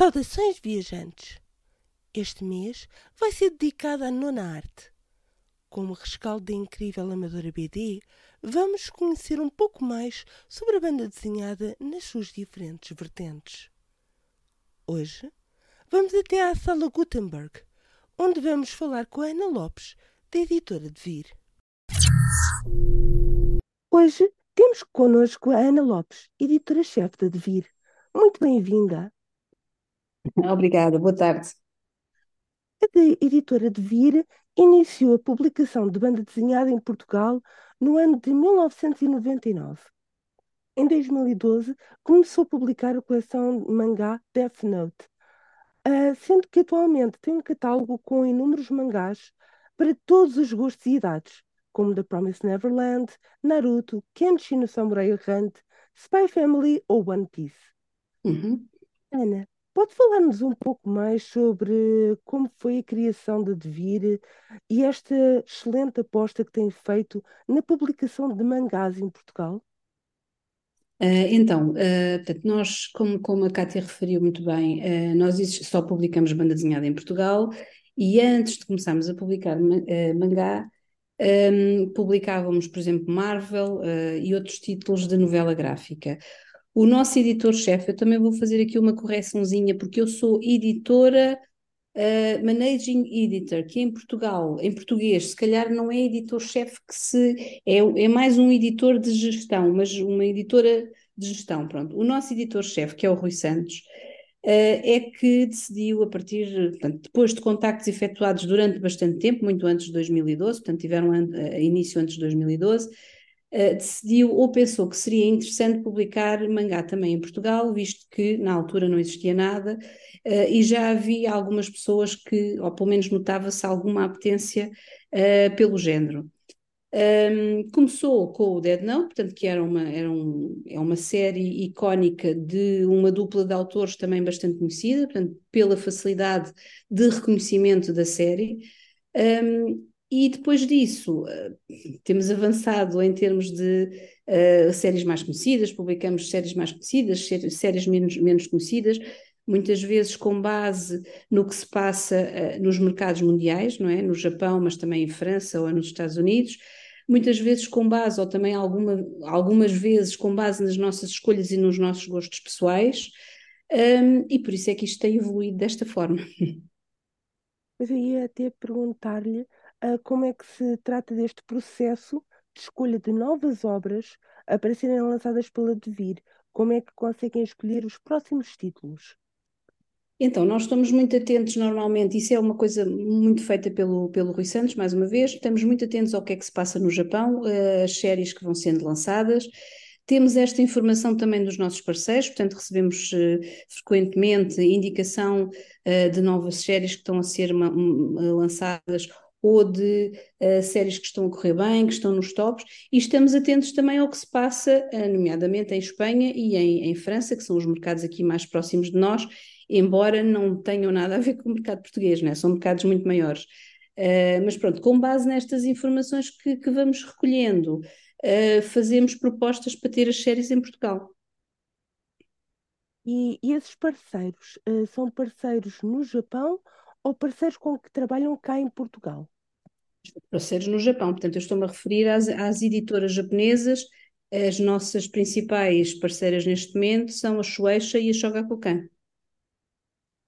Saudações, viajantes! Este mês vai ser dedicado à nona arte. Como rescaldo da incrível amadora BD, vamos conhecer um pouco mais sobre a banda desenhada nas suas diferentes vertentes. Hoje, vamos até à Sala Gutenberg, onde vamos falar com a Ana Lopes, da editora de Vir. Hoje temos connosco a Ana Lopes, editora-chefe da Devir. Muito bem-vinda. Obrigada, boa tarde. A editora de Vir iniciou a publicação de banda desenhada em Portugal no ano de 1999. Em 2012, começou a publicar a coleção de mangá Death Note, uh, sendo que atualmente tem um catálogo com inúmeros mangás para todos os gostos e idades, como The Promised Neverland, Naruto, Kenshin no Samurai Hunt, Spy Family ou One Piece. Uhum. Ana, Pode falar-nos um pouco mais sobre como foi a criação da Devir e esta excelente aposta que tem feito na publicação de mangás em Portugal? Uh, então, portanto, nós, como, como a Cátia referiu muito bem, uh, nós só publicamos banda desenhada em Portugal e antes de começarmos a publicar mangá, publicávamos, por exemplo, Marvel e outros títulos de novela gráfica. O nosso editor-chefe, eu também vou fazer aqui uma correçãozinha, porque eu sou editora, uh, managing editor, que em Portugal, em português, se calhar não é editor-chefe que se. É, é mais um editor de gestão, mas uma editora de gestão, pronto. O nosso editor-chefe, que é o Rui Santos, Uh, é que decidiu, a partir, portanto, depois de contactos efetuados durante bastante tempo, muito antes de 2012, portanto, tiveram uh, início antes de 2012, uh, decidiu ou pensou que seria interessante publicar mangá também em Portugal, visto que na altura não existia nada uh, e já havia algumas pessoas que, ou pelo menos notava-se alguma apetência uh, pelo género. Um, começou com o Dead Note, portanto, que era uma, era um, é uma série icónica de uma dupla de autores também bastante conhecida, portanto, pela facilidade de reconhecimento da série. Um, e depois disso, uh, temos avançado em termos de uh, séries mais conhecidas, publicamos séries mais conhecidas, séries menos, menos conhecidas, muitas vezes com base no que se passa uh, nos mercados mundiais, não é? No Japão, mas também em França ou nos Estados Unidos, muitas vezes com base, ou também alguma, algumas vezes com base nas nossas escolhas e nos nossos gostos pessoais, um, e por isso é que isto tem evoluído desta forma. Eu ia até perguntar-lhe como é que se trata deste processo de escolha de novas obras uh, para serem lançadas pela Devir? Como é que conseguem escolher os próximos títulos? Então, nós estamos muito atentos normalmente, isso é uma coisa muito feita pelo, pelo Rui Santos, mais uma vez, estamos muito atentos ao que é que se passa no Japão, uh, as séries que vão sendo lançadas. Temos esta informação também dos nossos parceiros, portanto, recebemos uh, frequentemente indicação uh, de novas séries que estão a ser uma, um, lançadas ou de uh, séries que estão a correr bem, que estão nos tops, e estamos atentos também ao que se passa, uh, nomeadamente em Espanha e em, em, França, que são os mercados aqui mais próximos de nós, embora não tenham nada a ver com o mercado português, né? são mercados muito maiores. Uh, mas pronto, com base nestas informações que, que vamos recolhendo, fazemos propostas para ter as séries em Portugal. E, e esses parceiros são parceiros no Japão ou parceiros com que trabalham cá em Portugal? Parceiros no Japão, portanto, eu estou-me a referir às, às editoras japonesas. As nossas principais parceiras neste momento são a Shueisha e a Shogakukan.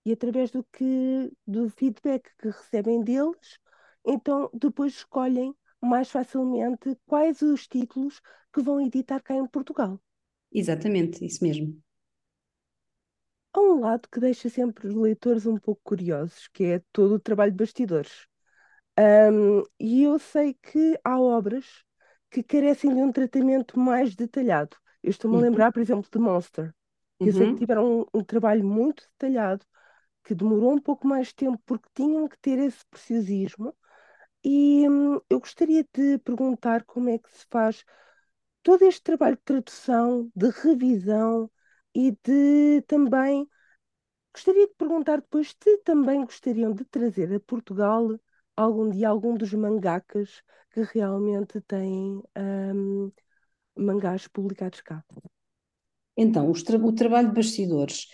E através do que do feedback que recebem deles, então depois escolhem mais facilmente quais os títulos que vão editar cá em Portugal. Exatamente, isso mesmo há um lado que deixa sempre os leitores um pouco curiosos, que é todo o trabalho de bastidores. Um, e eu sei que há obras que carecem de um tratamento mais detalhado. Eu estou-me uhum. a lembrar, por exemplo, de Monster. Que uhum. Eu sei que uhum. tiveram um, um, trabalho muito detalhado, que demorou um pouco mais de tempo, porque tinham que ter esse preciosismo. E hum, eu gostaria de perguntar como é que se faz todo este trabalho de tradução, de revisão, e de também gostaria de perguntar depois se também gostariam de trazer a Portugal algum dia algum dos mangakas que realmente têm um, mangás publicados cá. Então, tra o trabalho de bastidores,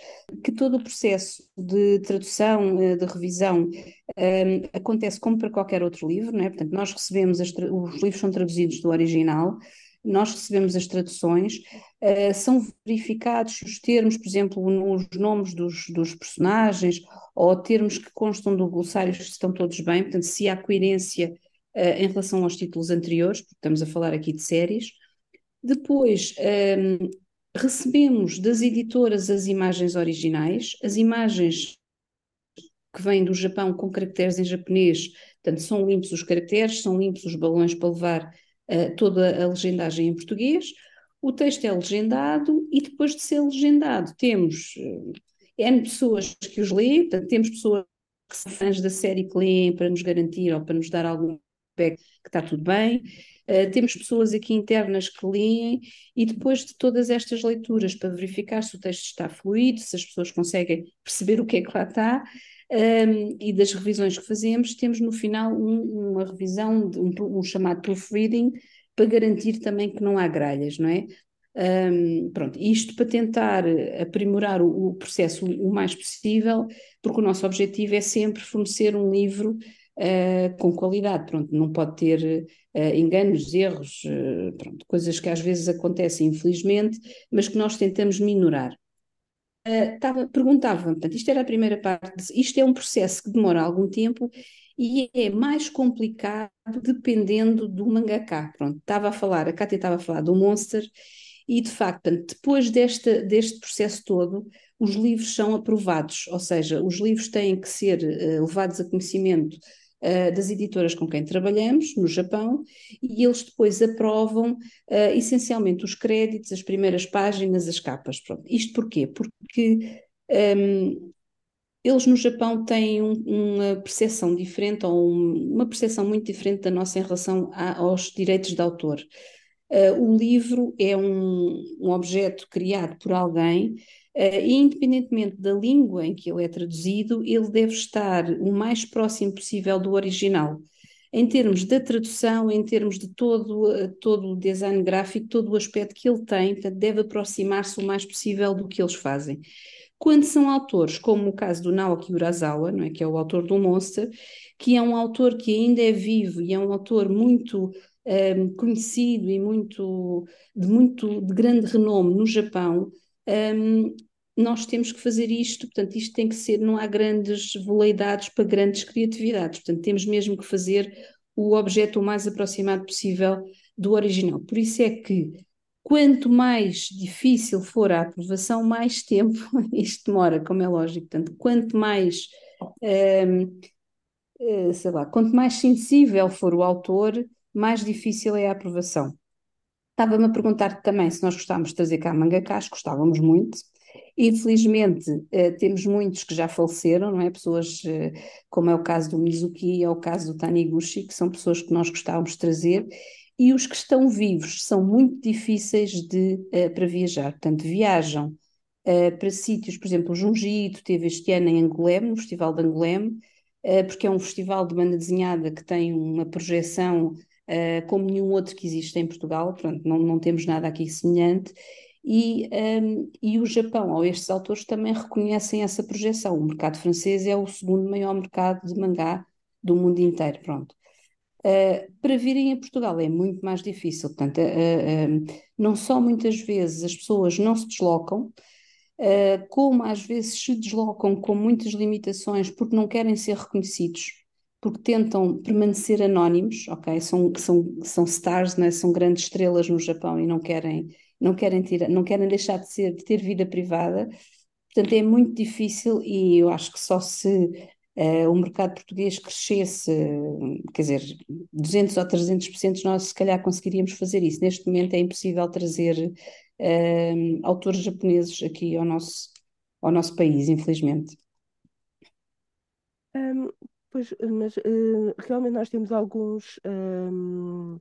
que todo o processo de tradução, eh, de revisão, um, acontece como para qualquer outro livro, não é? Portanto, nós recebemos, os livros são traduzidos do original, nós recebemos as traduções, uh, são verificados os termos, por exemplo, os nomes dos, dos, personagens, ou termos que constam do glossário que estão todos bem, portanto, se há coerência uh, em relação aos títulos anteriores, porque estamos a falar aqui de séries. Depois, um, ehm, recebemos das editoras as imagens originais, as imagens que vêm do Japão com caracteres em japonês, portanto, são limpos os caracteres, são limpos os balões para levar toda a legendagem em português. O texto é legendado e depois de ser legendado temos uh, N pessoas que os leem, portanto, temos pessoas que são fãs da série que leem para nos garantir ou para nos dar algum feedback que está tudo bem. Uh, temos pessoas aqui internas que leem e depois de todas estas leituras para verificar se o texto está fluido, se as pessoas conseguem perceber o que é que lá está, um, e das revisões que fazemos, temos no final um, uma revisão, de, um, um, chamado proofreading, para garantir também que não há gralhas, não é? Um, pronto, isto para tentar aprimorar o, o, processo o mais possível, porque o nosso objetivo é sempre fornecer um livro uh, com qualidade, pronto, não pode ter uh, enganos, erros, uh, pronto, coisas que às vezes acontecem infelizmente, mas que nós tentamos minorar. Uh, tava, perguntava, portanto, isto era a primeira parte, isto é um processo que demora algum tempo e é mais complicado dependendo do mangaka. Pronto, estava a falar, a Kátia estava a falar do Monster e de facto, portanto, depois desta, deste processo todo, os livros são aprovados, ou seja, os livros têm que ser uh, levados a conhecimento uh, das editoras com quem trabalhamos no Japão e eles depois aprovam uh, essencialmente os créditos, as primeiras páginas, as capas. Pronto. Isto porquê? Porque um, ehm, eles no Japão têm um, uma percepção diferente ou um, uma percepção muito diferente da nossa em relação a, aos direitos de autor. Uh, o livro é um, um, objeto criado por alguém e independentemente da língua em que ele é traduzido, ele deve estar o mais próximo possível do original. Em termos da tradução, em termos de todo, uh, todo o design gráfico, todo o aspecto que ele tem, portanto, deve aproximar-se o mais possível do que eles fazem. Quando são autores, como o caso do Naoki Urasawa, não é, que é o autor do Monster, que é um autor que ainda é vivo e é um autor muito um, eh, conhecido e muito de muito de grande renome no Japão, um, nós temos que fazer isto, portanto, isto tem que ser, não há grandes veleidades para grandes criatividades, portanto, temos mesmo que fazer o objeto o mais aproximado possível do original. Por isso é que quanto mais difícil for a aprovação, mais tempo isto demora, como é lógico. Portanto, quanto mais, hum, eh, sei lá, quanto mais sensível for o autor, mais difícil é a aprovação. Estava-me a perguntar também se nós gostávamos de trazer cá mangakás, gostávamos muito. Infelizmente, eh, temos muitos que já faleceram, não é? Pessoas eh, como é o caso do Mizuki, é o caso do Taniguchi, que são pessoas que nós gostávamos de trazer, e os que estão vivos são muito difíceis de, eh, para viajar. Portanto, viajam para sítios, por exemplo, o Junji teve este ano em Angolém, no Festival de Angolém, porque é um festival de banda desenhada que tem uma projeção como nenhum outro que existe em Portugal, pronto, não, não temos nada aqui semelhante, e, um, e o Japão, ou estes autores, também reconhecem essa projeção. O mercado francês é o segundo maior mercado de mangá do mundo inteiro, pronto. Uh, para virem a Portugal é muito mais difícil, portanto, uh, uh, não só muitas vezes as pessoas não se deslocam, como às vezes se deslocam com muitas limitações porque não querem ser reconhecidos, porque tentam permanecer anónimos, ok? São, são, são stars, né? são grandes estrelas no Japão e não querem não querem, tirar, não querem deixar de, ser, de ter vida privada. Portanto, é muito difícil e eu acho que só se uh, o mercado português crescesse, quer dizer, 200 ou 300%, nós se calhar conseguiríamos fazer isso. Neste momento é impossível trazer uh, autores japoneses aqui ao nosso, ao nosso país, infelizmente. Um, pois, mas uh, realmente nós temos alguns um,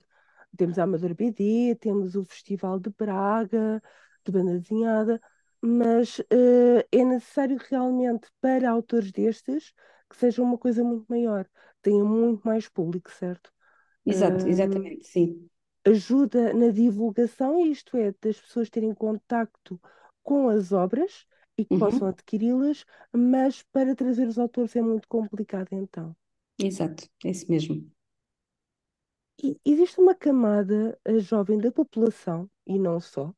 temos a Amador BD, temos o Festival de Braga, de banda desenhada, mas uh, é necessário realmente para autores destes que seja uma coisa muito maior, tenha muito mais público, certo? Exato, uh, exatamente, sim. Ajuda na divulgação, isto é, das pessoas terem contacto com as obras e que possam Uhum, adquiri-las, mas para trazer os autores é muito complicado então. exato, é isso mesmo. E existe uma camada eh, jovem da população, e não só,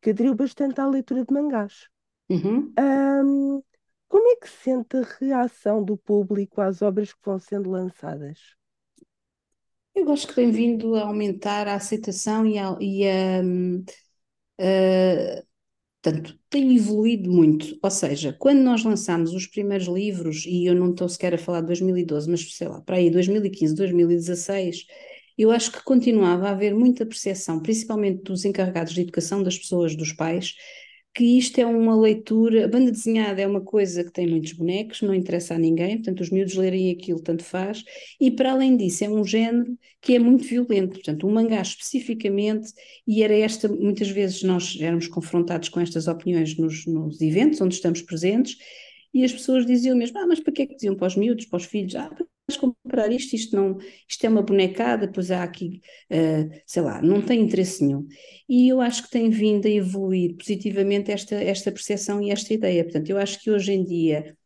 que aderiu bastante à leitura de mangás. Uhum. Ahm, como é que se sente a reação do público às obras que vão sendo lançadas? Eu acho que tem vindo a aumentar a aceitação e a, e a, hum, a- Portanto, tem evoluído muito. Ou seja, quando nós lançámos os primeiros livros, e eu não estou sequer a falar de 2012, mas sei lá, para aí 2015, 2016, eu acho que continuava a haver muita percepção, principalmente dos encarregados de educação, das pessoas, dos pais, que isto é uma leitura. A banda desenhada é uma coisa que tem muitos bonecos, não interessa a ninguém, portanto, os miúdos lerem aquilo tanto faz, e para além disso, é um género que é muito violento. Portanto, o mangá especificamente e era esta, muitas vezes nós éramos confrontados com estas opiniões nos, nos eventos onde estamos presentes, e as pessoas diziam mesmo, ah, mas para que é que diziam para os miúdos, para os filhos, ah, vais comprar isto, isto, não, isto é uma bonecada, pois há aqui, uh, sei lá, não tem interesse nenhum. E eu acho que tem vindo a evoluir positivamente esta, esta percepção e esta ideia. Portanto, eu acho que hoje em dia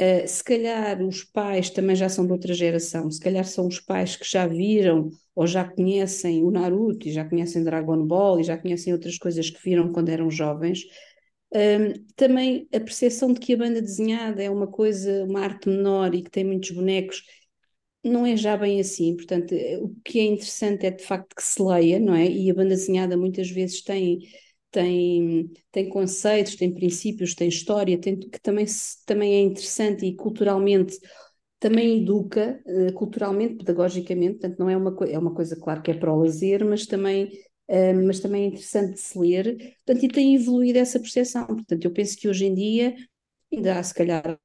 Uh, se calhar os pais também já são de outra geração, se calhar são os pais que já viram ou já conhecem o Naruto e já conhecem Dragon Ball e já conhecem outras coisas que viram quando eram jovens. Um, também a percepção de que a banda desenhada é uma coisa, uma arte menor e que tem muitos bonecos, não é já bem assim. Portanto, o que é interessante é de facto que se leia, não é? E a banda desenhada muitas vezes tem tem, tem conceitos, tem princípios, tem história, tem, que também, também é interessante e culturalmente também educa, uh, culturalmente, pedagogicamente, portanto não é uma, é uma coisa, claro, que é para o lazer, mas também, uh, mas também é interessante de se ler, portanto, e tem evoluído essa percepção, portanto, eu penso que hoje em dia ainda há, se calhar,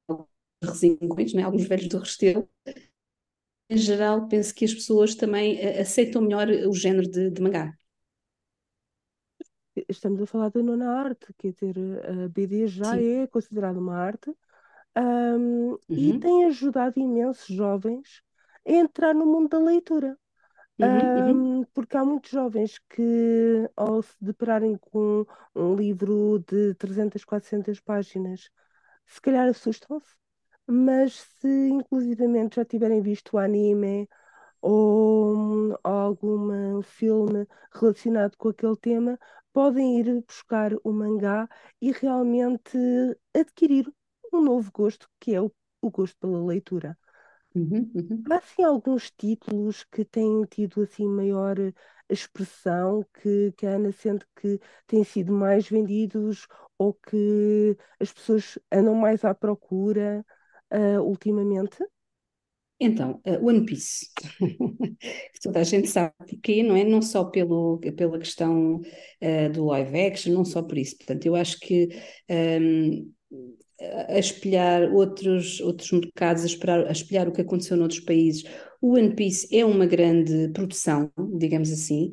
resingões, né? alguns velhos do Restelo, em geral, penso que as pessoas também uh, aceitam melhor o género de, de mangá estamos a falar da nona arte, quer dizer, a BD já Sim. é considerada uma arte um, e Uhum. tem ajudado imensos jovens a entrar no mundo da leitura. Uhum, uhum. Um, porque há muitos jovens que, ao se depararem com um livro de 300, 400 páginas, se calhar assustam-se, mas se inclusivamente já tiverem visto o anime ou hum, algum filme relacionado com aquele tema, podem ir buscar o mangá e realmente adquirir um novo gosto, que é o, o gosto pela leitura. Uhum, uhum. Há assim alguns títulos que têm tido assim maior expressão, que, que a Ana sente que têm sido mais vendidos ou que as pessoas andam mais à procura, ah, ultimamente? Então, uh, One Piece, toda a gente sabe porquê, não é? Não só pelo, pela questão uh, do live action, não só por isso. Portanto, eu acho que um, a espelhar outros, outros mercados, a, esperar, a espelhar o que aconteceu noutros países, o One Piece é uma grande produção, digamos assim.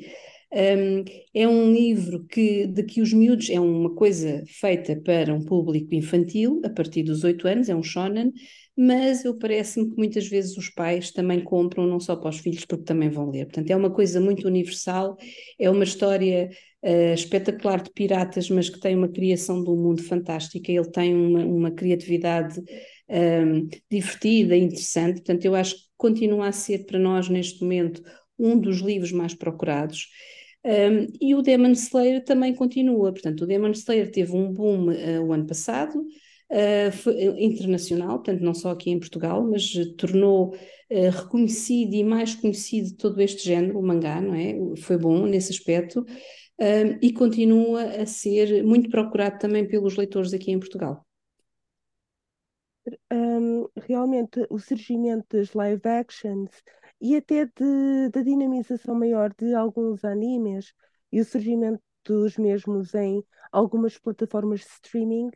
Um, é um livro que, de que os miúdos é uma coisa feita para um público infantil, a partir dos oito anos, é um shonen, mas eu parece-me que muitas vezes os pais também compram não só para os filhos, porque também vão ler. Portanto, é uma coisa muito universal, é uma história uh, espetacular de piratas, mas que tem uma criação de um mundo fantástica, ele tem uma, uma criatividade um, divertida, interessante. Portanto, eu acho que continua a ser para nós, neste momento, um dos livros mais procurados. Um, e o Demon Slayer também continua, portanto, o Demon Slayer teve um boom uh, o ano passado, uh, internacional, portanto, não só aqui em Portugal, mas uh, tornou reconhecido e mais conhecido todo este género, o mangá, não é? Foi bom nesse aspecto, um, e continua a ser muito procurado também pelos leitores aqui em Portugal. Um, realmente o surgimento das live actions e até de, da dinamização maior de alguns animes e o surgimento dos mesmos em algumas plataformas de streaming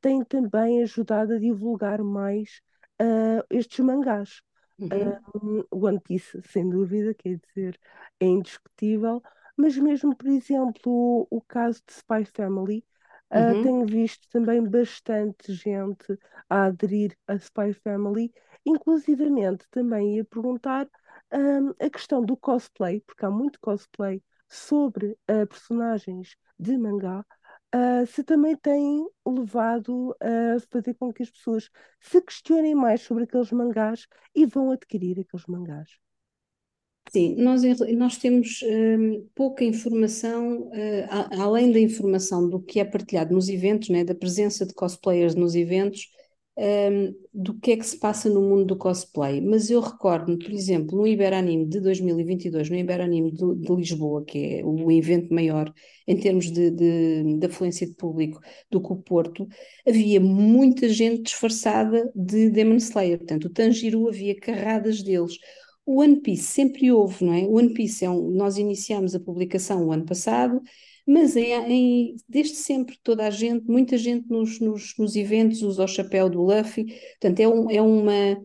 tem também ajudado a divulgar mais uh, estes mangás. Uhum. Um, One Piece, sem dúvida, quer dizer, é indiscutível, mas mesmo, por exemplo, o, o caso de Spy Family, uh, Uhum. tenho visto também bastante gente a aderir a Spy Family, inclusivamente também ia perguntar um, a questão do cosplay, porque há muito cosplay sobre uh, personagens de mangá uh, se também tem levado a fazer com que as pessoas se questionem mais sobre aqueles mangás e vão adquirir aqueles mangás. Sim, nós, nós temos um, pouca informação, uh, além da informação do que é partilhado nos eventos, né, da presença de cosplayers nos eventos, um, do que é que se passa no mundo do cosplay. Mas eu recordo-me, por exemplo, no Iberanime de 2022, no Iberanime de, de Lisboa, que é o evento maior em termos de, de, de, afluência de público do que o Porto, havia muita gente disfarçada de Demon Slayer. Portanto, o Tanjiro havia carradas deles. O One Piece sempre houve, não é? O One Piece é um, nós iniciamos a publicação o ano passado, mas em, em, desde sempre toda a gente, muita gente nos, nos, nos, eventos usa o chapéu do Luffy, portanto é, um, é uma,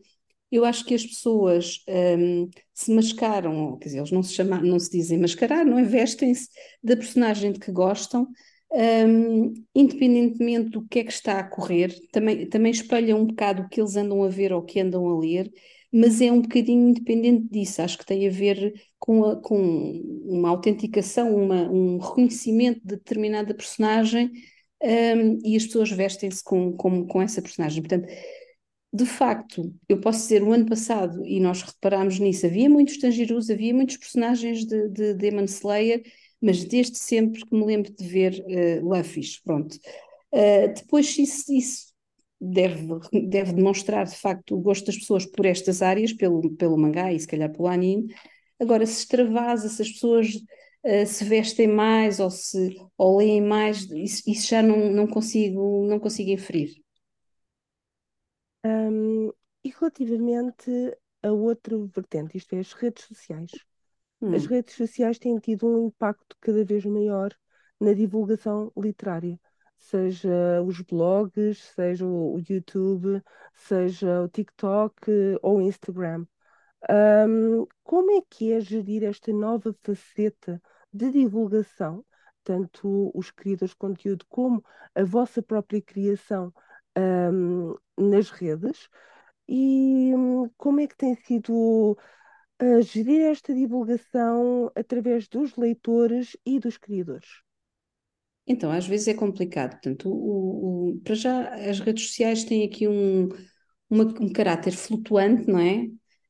eu acho que as pessoas um, se mascaram, quer dizer, eles não se chamam, não se dizem mascarar, não é? Vestem-se da personagem de que gostam, um, independentemente do que é que está a correr, também, também espelham um bocado o que eles andam a ver ou o que andam a ler, mas é um bocadinho independente disso, acho que tem a ver com, a, com uma autenticação, uma, um reconhecimento de determinada personagem um, e as pessoas vestem-se com, com, com essa personagem. Portanto, de facto, eu posso dizer, o ano passado, e nós reparámos nisso, havia muitos Tanjirus, havia muitos personagens de, de Demon Slayer, mas desde sempre que me lembro de ver uh, Luffy, pronto. Uh, depois isso, isso deve, deve demonstrar de facto o gosto das pessoas por estas áreas, pelo, pelo mangá e se calhar pelo anime. Agora, se extravasa, se as pessoas uh, se vestem mais ou, se, ou leem mais, isso, isso já não, não, consigo, não consigo inferir. Um, e relativamente a outra vertente, isto é, as redes sociais. Hum. As redes sociais têm tido um impacto cada vez maior na divulgação literária seja os blogs, seja o YouTube, seja o TikTok ou o Instagram. Um, como é que é gerir esta nova faceta de divulgação, tanto os criadores de conteúdo como a vossa própria criação um, nas redes? E um, como é que tem sido uh, gerir esta divulgação através dos leitores e dos criadores? Então, às vezes é complicado. Portanto, o, o, para já, as redes sociais têm aqui um, uma, um caráter flutuante, não é?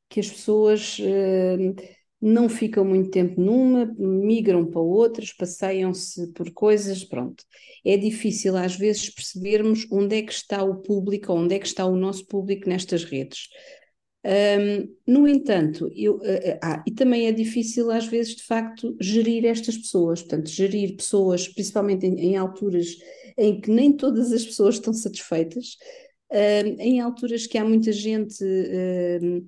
Que as pessoas uh, não ficam muito tempo numa, migram para outras, passeiam-se por coisas, pronto. É difícil às vezes percebermos onde é que está o público, onde é que está o nosso público nestas redes. Um, no entanto, eu, uh, ah, e também é difícil às vezes de facto gerir estas pessoas, portanto, gerir pessoas, principalmente em, em alturas em que nem todas as pessoas estão satisfeitas, uh, em alturas que há muita gente uh,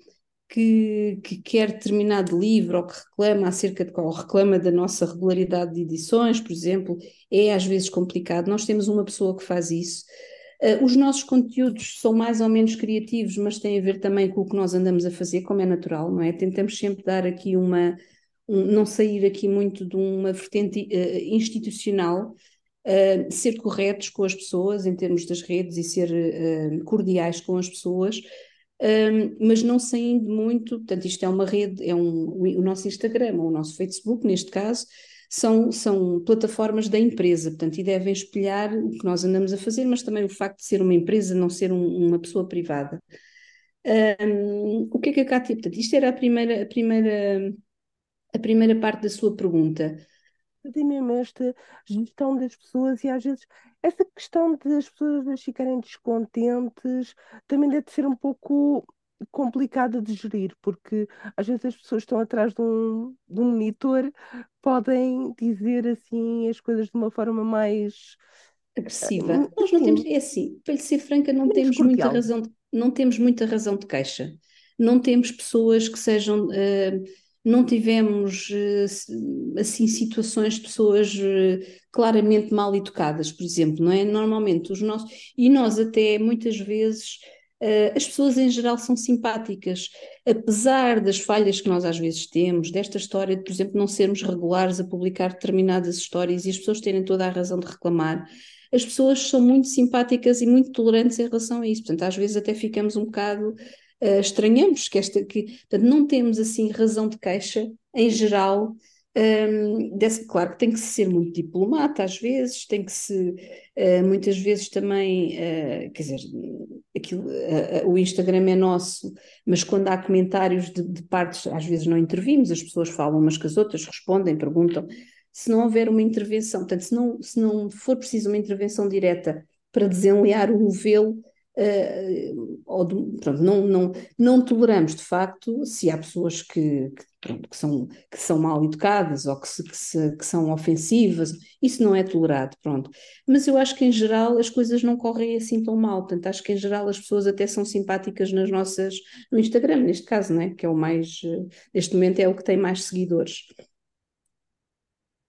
que, que, quer determinado livro ou que reclama acerca de ou reclama da nossa regularidade de edições, por exemplo, é às vezes complicado. Nós temos uma pessoa que faz isso. Uh, os nossos conteúdos são mais ou menos criativos, mas têm a ver também com o que nós andamos a fazer, como é natural, não é? Tentamos sempre dar aqui uma. Um, não sair aqui muito de uma vertente uh, institucional, uh, ser corretos com as pessoas em termos das redes e ser cordiais com as pessoas. mas não saindo muito, portanto, isto é uma rede, é um, o nosso Instagram, ou o nosso Facebook, neste caso, são, são plataformas da empresa, portanto, e devem espelhar o que nós andamos a fazer, mas também o facto de ser uma empresa, não ser um, uma pessoa privada. Um, o que é que a Cátia, portanto, isto era a primeira, a primeira, a primeira parte da sua pergunta. Tem mesmo esta gestão das pessoas e às vezes essa questão de as pessoas ficarem descontentes também deve ser um pouco complicada de gerir, porque às vezes as pessoas estão atrás de um, de um monitor, podem dizer assim as coisas de uma forma mais agressiva. Uh, Nós não temos, é assim, para lhe ser franca, não temos muita razão, de, não temos muita razão de queixa. Não temos pessoas que sejam uh, não tivemos assim situações de pessoas claramente mal educadas, por exemplo, não é? Normalmente os nossos e nós até muitas vezes as pessoas em geral são simpáticas, apesar das falhas que nós às vezes temos, desta história de, por exemplo, não sermos regulares a publicar determinadas histórias e as pessoas terem toda a razão de reclamar, as pessoas são muito simpáticas e muito tolerantes em relação a isso. Portanto, às vezes até ficamos um bocado, uh, estranhamos que esta, que, portanto, não temos assim razão de queixa em geral um, desse, claro que tem que ser muito diplomata às vezes, tem que se, uh, muitas vezes também, uh, quer dizer, aquilo, uh, o Instagram é nosso, mas quando há comentários de, de, partes, às vezes não intervimos, as pessoas falam umas com as outras, respondem, perguntam. Se não houver uma intervenção, portanto, se não, se não for preciso uma intervenção direta para desenlear o novelo, Uh, ou de, pronto, não, não, não toleramos de facto se há pessoas que, que, pronto, que, são, que são mal educadas ou que, se, que, se, que, são ofensivas, isso não é tolerado, pronto. Mas eu acho que em geral as coisas não correm assim tão mal, portanto acho que em geral as pessoas até são simpáticas nas nossas, no Instagram neste caso, né? que é o mais, eh, neste momento é o que tem mais seguidores.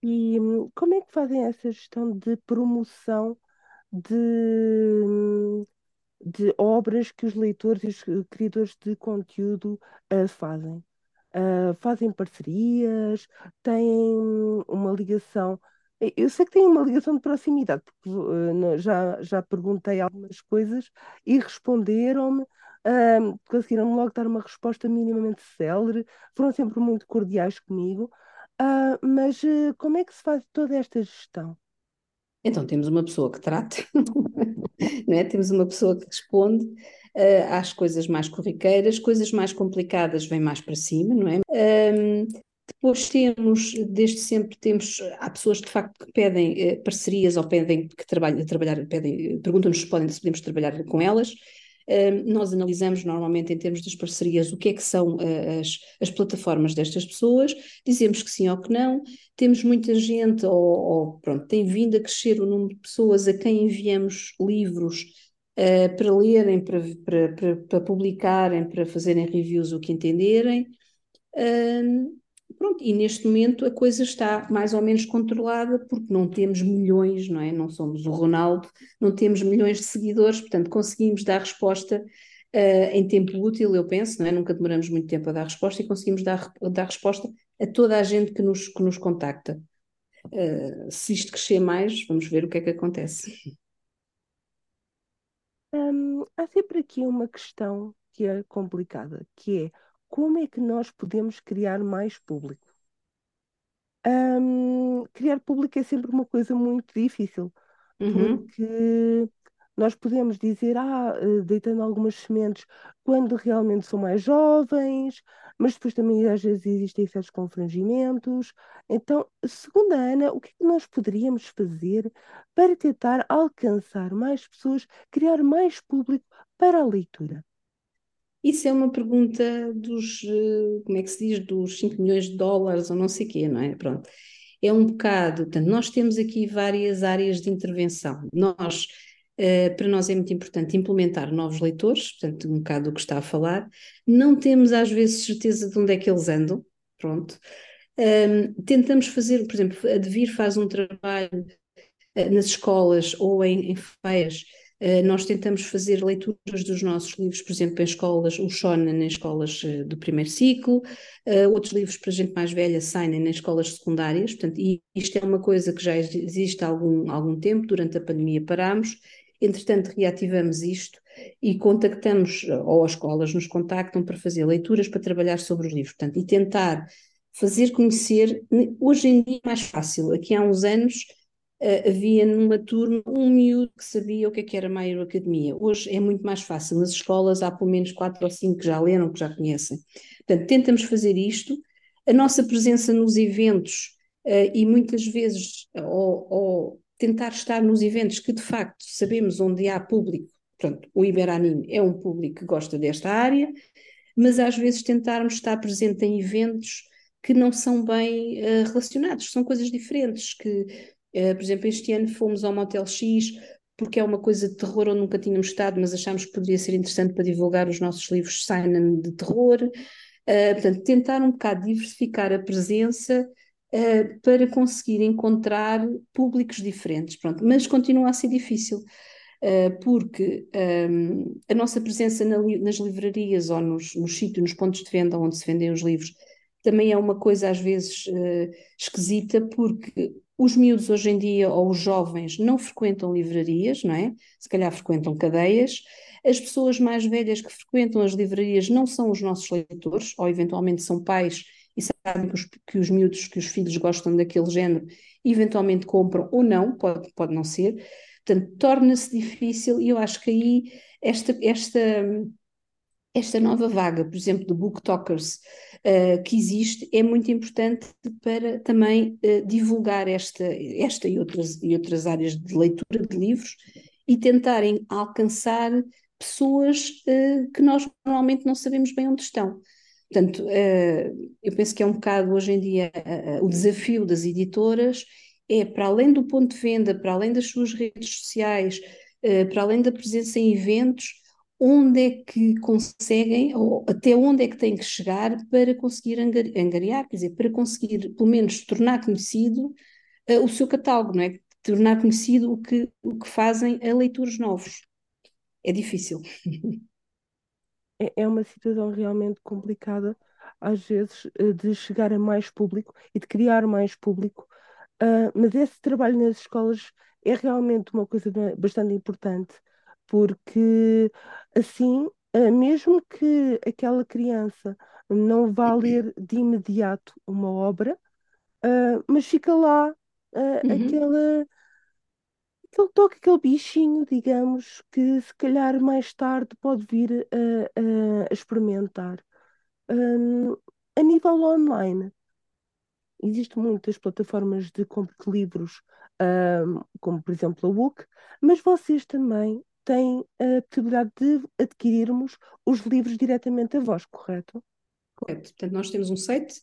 E hum, como é que fazem essa gestão de promoção de hum, de obras que os leitores e os criadores de conteúdo uh, fazem. Uh, fazem parcerias, têm uma ligação. Eu sei que têm uma ligação de proximidade, porque uh, já, já perguntei algumas coisas e responderam-me, uh, conseguiram-me logo dar uma resposta minimamente célere, foram sempre muito cordiais comigo. mas como é que se faz toda esta gestão? Então temos uma pessoa que trata, é? temos uma pessoa que responde uh, às coisas mais corriqueiras, coisas mais complicadas vêm mais para cima, não é? Um, depois temos, desde sempre temos, há pessoas de facto que pedem uh, parcerias ou pedem que trabalhem, trabalhar, pedem, perguntam-nos se, podem, se podemos trabalhar com elas. Nós analisamos normalmente em termos das parcerias o que é que são uh, as, as plataformas destas pessoas, dizemos que sim ou que não, temos muita gente, ou, ou, pronto, tem vindo a crescer o número de pessoas a quem enviamos livros uh, para lerem, para, para, para, para, publicarem, para fazerem reviews o que entenderem. Uh, pronto, e neste momento a coisa está mais ou menos controlada porque não temos milhões, não é? Não somos o Ronaldo, não temos milhões de seguidores, portanto conseguimos dar resposta uh, em tempo útil, eu penso, não é? Nunca demoramos muito tempo a dar resposta e conseguimos dar, dar resposta a toda a gente que nos, que nos contacta. Uh, se isto crescer mais, vamos ver o que é que acontece. Hum, há sempre aqui uma questão que é complicada, que é como é que nós podemos criar mais público? Hum, criar público é sempre uma coisa muito difícil, Uhum. porque nós podemos dizer, ah, eh, deitando algumas sementes quando realmente são mais jovens, mas depois também às vezes existem certos confrangimentos. Então, segundo a Ana, o que é que nós poderíamos fazer para tentar alcançar mais pessoas, criar mais público para a leitura? Isso é uma pergunta dos, eh, como é que se diz, dos 5 milhões de dólares ou não sei o quê, não é? Pronto. É um bocado, portanto, nós temos aqui várias áreas de intervenção. Nós Uh, para nós é muito importante implementar novos leitores, portanto, um bocado do que está a falar. Não temos às vezes certeza de onde é que eles andam, pronto. Tentamos fazer, por exemplo, a Devir faz um trabalho uh, nas escolas ou em, em feiras. Uh, nós tentamos fazer leituras dos nossos livros, por exemplo, em escolas, o Shonen em escolas do primeiro ciclo, outros livros para gente mais velha saem em escolas secundárias, portanto, e isto é uma coisa que já existe há algum, algum tempo, durante a pandemia parámos, Entretanto, reativamos isto e contactamos, ou as escolas nos contactam para fazer leituras para trabalhar sobre os livros, portanto, e tentar fazer conhecer. Hoje em dia é mais fácil. Aqui há uns anos uh, havia numa turma um miúdo que sabia o que, é que era Academia. Hoje é muito mais fácil. Nas escolas há pelo menos quatro ou cinco que já leram, que já conhecem. Portanto, tentamos fazer isto. A nossa presença nos eventos uh, e muitas vezes, ou, ou tentar estar nos eventos que de facto sabemos onde há público. Pronto, o Iberanim é um público que gosta desta área, mas às vezes tentarmos estar presente em eventos que não são bem uh, relacionados, são coisas diferentes. Que, por exemplo, este ano fomos ao Motel X porque é uma coisa de terror onde nunca tínhamos estado, mas achámos que poderia ser interessante para divulgar os nossos livros Seinen de terror. Uh, portanto, tentar um bocado diversificar a presença uh, para conseguir encontrar públicos diferentes. Pronto, mas continua a ser difícil. Uh, porque um, ehm, a nossa presença na nas livrarias ou nos, nos sítios, nos pontos de venda onde se vendem os livros, também é uma coisa às vezes uh, esquisita, porque os miúdos hoje em dia, ou os jovens, não frequentam livrarias, não é? Se calhar frequentam cadeias. As pessoas mais velhas que frequentam as livrarias não são os nossos leitores, ou eventualmente são pais e sabem que os, que os miúdos, que os filhos gostam daquele género, eventualmente compram ou não, pode, pode não ser. Portanto, torna-se difícil e eu acho que aí esta, esta, esta nova vaga, por exemplo, de booktokers uh, que existe, é muito importante para também uh, divulgar esta, esta e, outras, e outras áreas de leitura de livros e tentarem alcançar pessoas uh, que nós normalmente não sabemos bem onde estão. Portanto, eu penso que é um bocado hoje em dia o desafio das editoras é, para além do ponto de venda, para além das suas redes sociais, para além da presença em eventos, onde é que conseguem, ou até onde é que têm que chegar para conseguir angariar, quer dizer, para conseguir, pelo menos, tornar conhecido uh, o seu catálogo, não é? Tornar conhecido o que, o que fazem a leitores novos. É difícil. É, é uma situação realmente complicada, às vezes, eh, de chegar a mais público e de criar mais público, uh, mas esse trabalho nas escolas é realmente uma coisa bastante importante porque assim, eh, mesmo que aquela criança não vá ler de imediato uma obra, eh, mas fica lá eh, Uhum. aquela, aquele toque, aquele bichinho, digamos, que se calhar mais tarde pode vir a, a- experimentar. Hum, a nível online, existem muitas plataformas de compra de livros, hum, como por exemplo a Book, mas vocês também têm a possibilidade de adquirirmos os livros diretamente a vós, correto? Correto. Portanto, nós temos um site,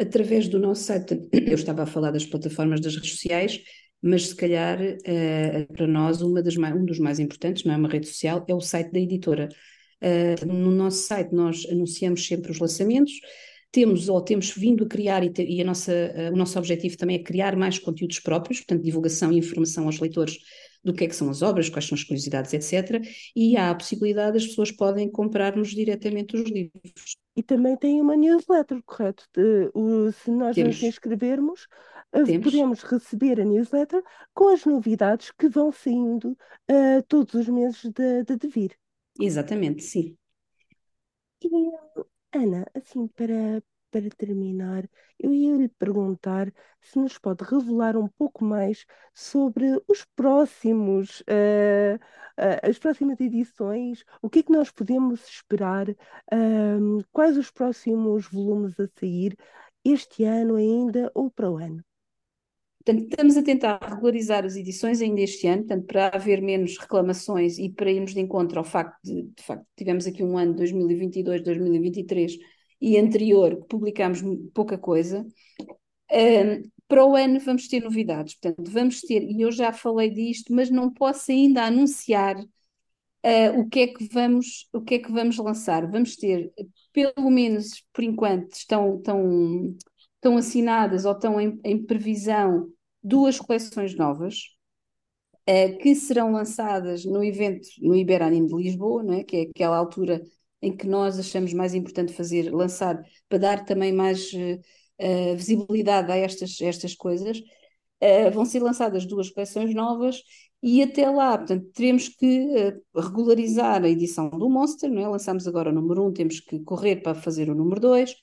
através do nosso site, eu estava a falar das plataformas das redes sociais, mas se calhar uh, para nós uma das mais, um dos mais importantes, não é uma rede social, é o site da editora. Uh, no nosso site nós anunciamos sempre os lançamentos, temos ou temos vindo a criar, e, te, e a nossa, uh, o nosso objetivo também é criar mais conteúdos próprios, portanto, divulgação e informação aos leitores do que é que são as obras, quais são as curiosidades, etc. E há a possibilidade, as pessoas podem comprar-nos diretamente os livros. E também tem uma newsletter, correto? De, o, se nós Temos. nos inscrevermos, eh, Temos. podemos receber a newsletter com as novidades que vão saindo uh, todos os meses de, de Devir. Exatamente, sim. E, Ana, assim, para, para terminar, eu ia lhe perguntar se nos pode revelar um pouco mais sobre os próximos, uh, uh, as próximas edições, o que é que nós podemos esperar, quais os próximos volumes a sair este ano ainda ou para o ano. Portanto, estamos a tentar regularizar as edições ainda este ano, portanto, para haver menos reclamações e para irmos de encontro ao facto de, de facto, tivemos aqui um ano 2022, 2023 e anterior que publicámos pouca coisa. Um, para o ano vamos ter novidades, portanto, vamos ter, e eu já falei disto, mas não posso ainda anunciar uh, o que é que vamos, o que é que vamos lançar. Vamos ter, pelo menos por enquanto, estão, estão, estão assinadas ou estão em, em previsão duas coleções novas. Uh, que serão lançadas no evento no Iberanime de Lisboa, não é? que é aquela altura em que nós achamos mais importante fazer, lançar, para dar também mais uh, visibilidade a estas, estas coisas, uh, vão ser lançadas duas coleções novas e até lá, portanto, teremos que uh, regularizar a edição do Monster, não é? lançamos agora o número 1, um, temos que correr para fazer o número 2.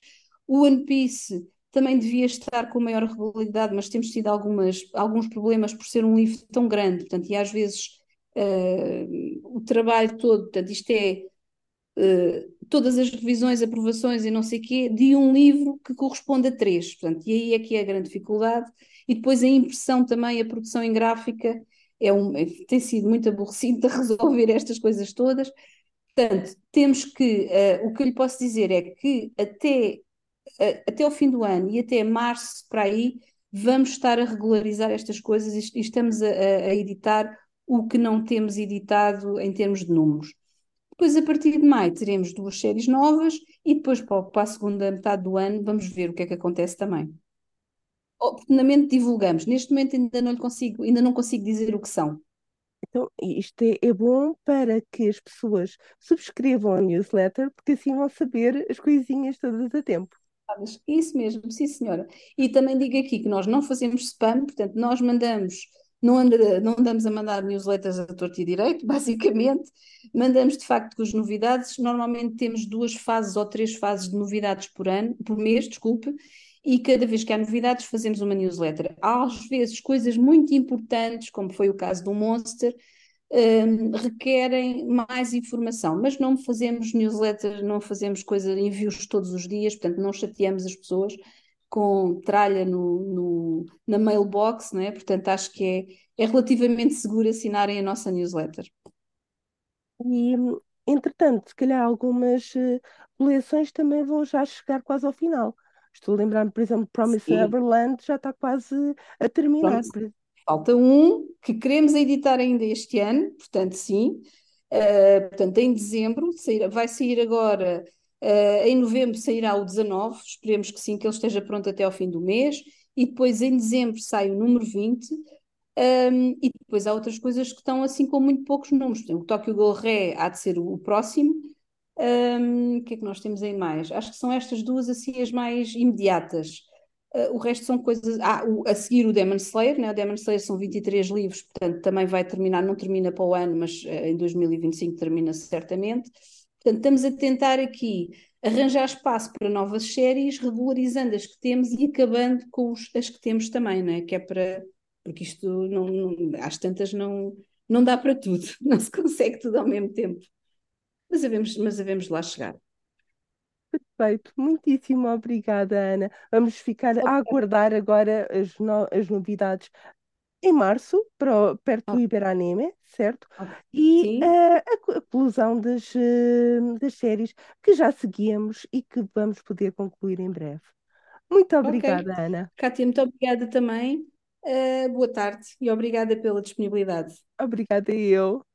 O One Piece também devia estar com maior regularidade, mas temos tido algumas, alguns problemas por ser um livro tão grande, portanto, e às vezes o trabalho todo, portanto, isto é uh, todas as revisões, aprovações e não sei quê, de um livro que corresponde a três. Portanto, e aí é que é a grande dificuldade. E depois a impressão também, a produção em gráfica, é um, é, tem sido muito aborrecido de resolver estas coisas todas. Portanto, temos que, uh, o que eu lhe posso dizer é que até, uh, até o fim do ano e até março para aí, vamos estar a regularizar estas coisas e, estamos a, a editar o que não temos editado em termos de números. Depois, a partir de maio, teremos duas séries novas e depois, para a segunda metade do ano, vamos ver o que é que acontece também. Oportunamente divulgamos. Neste momento ainda não consigo, ainda não consigo dizer o que são. Então, isto é, é, bom para que as pessoas subscrevam a newsletter, porque assim vão saber as coisinhas todas a tempo. Isso mesmo, sim senhora. E também digo aqui que nós não fazemos spam, portanto, nós mandamos não, anda, não andamos a mandar newsletters a torto e direito, basicamente, mandamos de facto com as novidades. Normalmente temos duas fases ou três fases de novidades por ano, por mês, desculpe, e cada vez que há novidades fazemos uma newsletter. Às vezes coisas muito importantes, como foi o caso do Monster, um, requerem mais informação, mas não fazemos newsletter, não fazemos coisas, envios todos os dias, portanto não chateamos as pessoas com tralha no, no, na mailbox, não é? Portanto, acho que é, é relativamente seguro assinarem a nossa newsletter. E, entretanto, se calhar algumas uh, coleções também vão já chegar quase ao final. Estou a lembrar-me, por exemplo, Promise. Neverland já está quase a terminar. Pronto. Falta um que queremos editar ainda este ano, portanto, sim. Uh, portanto, em dezembro, sair, vai sair agora, uh, em novembro sairá o 19, esperemos que sim, que ele esteja pronto até ao fim do mês, e depois em dezembro sai o número 20, um, e depois há outras coisas que estão assim com muito poucos números. O Tóquio Gol Ré há de ser o, o próximo. Um, o que é que nós temos aí mais? Acho que são estas duas assim as mais imediatas. Uh, o resto são coisas. Ah, o, a seguir o Demon Slayer, né? o Demon Slayer são 23 livros, portanto também vai terminar, não termina para o ano, mas uh, em 2025 termina certamente. Portanto, estamos a tentar aqui arranjar espaço para novas séries, regularizando as que temos e acabando com os, as que temos também, né? que é para. Porque isto, não, não, às tantas, não, não dá para tudo, não se consegue tudo ao mesmo tempo. Mas havemos, mas havemos lá chegar. Perfeito, muitíssimo obrigada, Ana. Vamos ficar a aguardar agora as, no- as novidades em março, para, perto do Iberanime, certo? E Sim. eh, a, co- a conclusão das, eh, das séries que já seguíamos e que vamos poder concluir em breve. Muito obrigada, Ok. Ana. Kátia, muito obrigada também. Uh, boa tarde e obrigada pela disponibilidade. Obrigada eu.